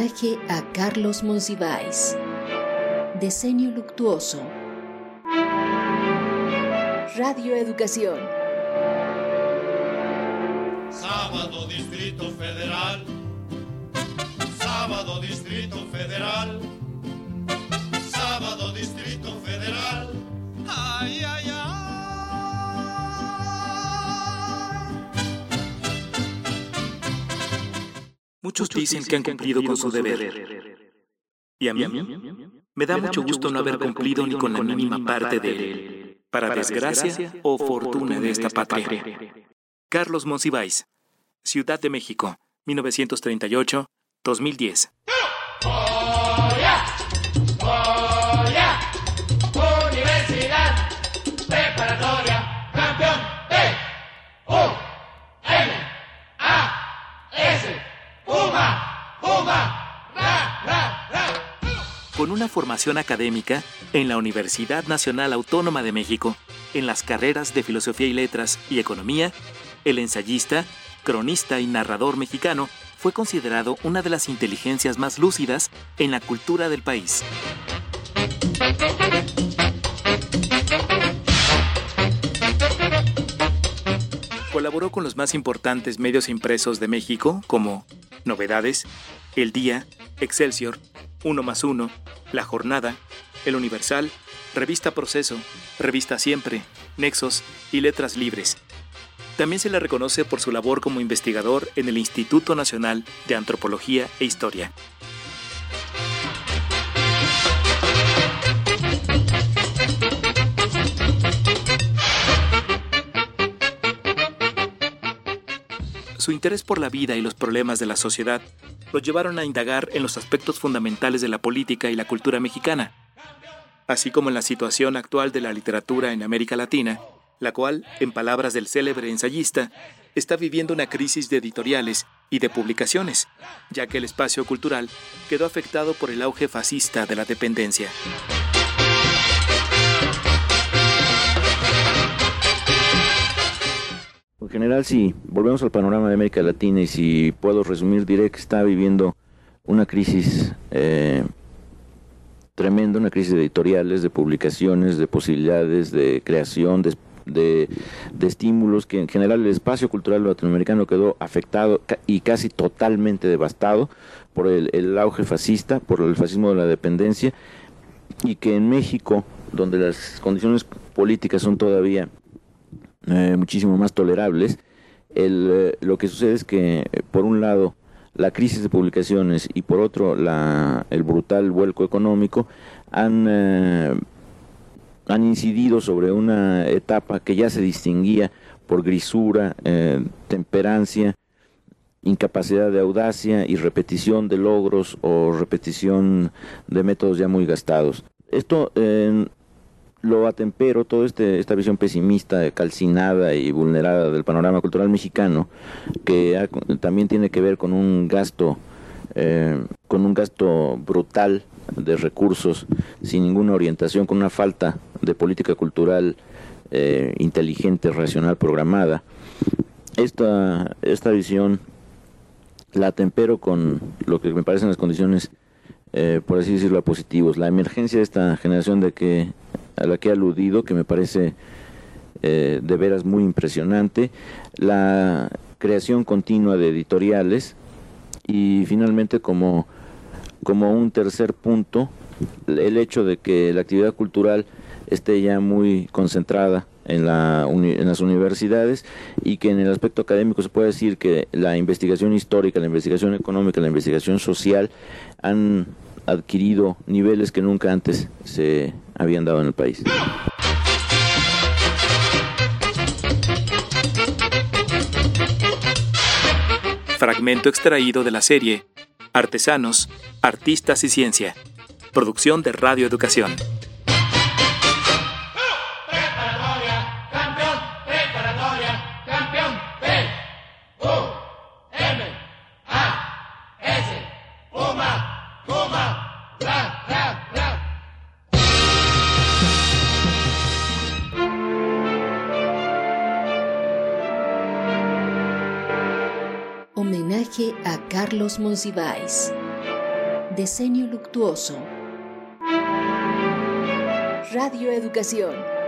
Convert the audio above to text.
A Carlos Monsiváis. Diseño luctuoso. Radio Educación. Sábado Distrito Federal. Sábado Distrito Federal. Muchos dicen que han cumplido con su deber. Y a mí me da mucho gusto no haber cumplido ni con la mínima parte de él, para desgracia o fortuna de esta patria. Carlos Monsiváis, Ciudad de México, 1938-2010. Con una formación académica en la Universidad Nacional Autónoma de México, en las carreras de Filosofía y Letras y Economía, el ensayista, cronista y narrador mexicano fue considerado una de las inteligencias más lúcidas en la cultura del país. Colaboró con los más importantes medios impresos de México como Novedades, El Día, Excelsior, Uno más Uno, La Jornada, El Universal, Revista Proceso, Revista Siempre, Nexos y Letras Libres. También se le reconoce por su labor como investigador en el Instituto Nacional de Antropología e Historia. Su interés por la vida y los problemas de la sociedad lo llevaron a indagar en los aspectos fundamentales de la política y la cultura mexicana, así como en la situación actual de la literatura en América Latina, la cual, en palabras del célebre ensayista, está viviendo una crisis de editoriales y de publicaciones, ya que el espacio cultural quedó afectado por el auge fascista de la dependencia. En general, si volvemos al panorama de América Latina y si puedo resumir, diré que está viviendo una crisis eh, tremenda, una crisis de editoriales, de publicaciones, de posibilidades, de creación, de, de- estímulos, que en general el espacio cultural latinoamericano quedó afectado y casi totalmente devastado por el auge fascista, por el fascismo de la dependencia, y que en México, donde las condiciones políticas son todavía eh, muchísimo más tolerables. El, eh, lo que sucede es que, por un lado, la crisis de publicaciones y por otro, la, el brutal vuelco económico han, eh, han incidido sobre una etapa que ya se distinguía por grisura, temperancia, incapacidad de audacia y repetición de logros o repetición de métodos ya muy gastados. Esto eh, lo atempero, toda este, esta visión pesimista, calcinada y vulnerada del panorama cultural mexicano, que también tiene que ver con un gasto, eh, con un gasto brutal de recursos, sin ninguna orientación, con una falta de política cultural eh, inteligente, racional, programada. Esta, esta visión la atempero con lo que me parecen las condiciones, eh, por así decirlo, positivos. La emergencia de esta generación de que a la que he aludido, que me parece eh, de veras muy impresionante, la creación continua de editoriales y finalmente como, como un tercer punto, el hecho de que la actividad cultural esté ya muy concentrada en, la en las universidades y que en el aspecto académico se puede decir que la investigación histórica, la investigación económica, la investigación social han adquirido niveles que nunca antes se habían dado en el país. Fragmento extraído de la serie Artesanos, Artistas y Ciencia. Producción de Radio Educación. Preparatoria Campeón Preparatoria Campeón P U M A S Puma Puma Ra Ra Ra Homenaje a Carlos Monsiváis. Diseño luctuoso. Radio Educación.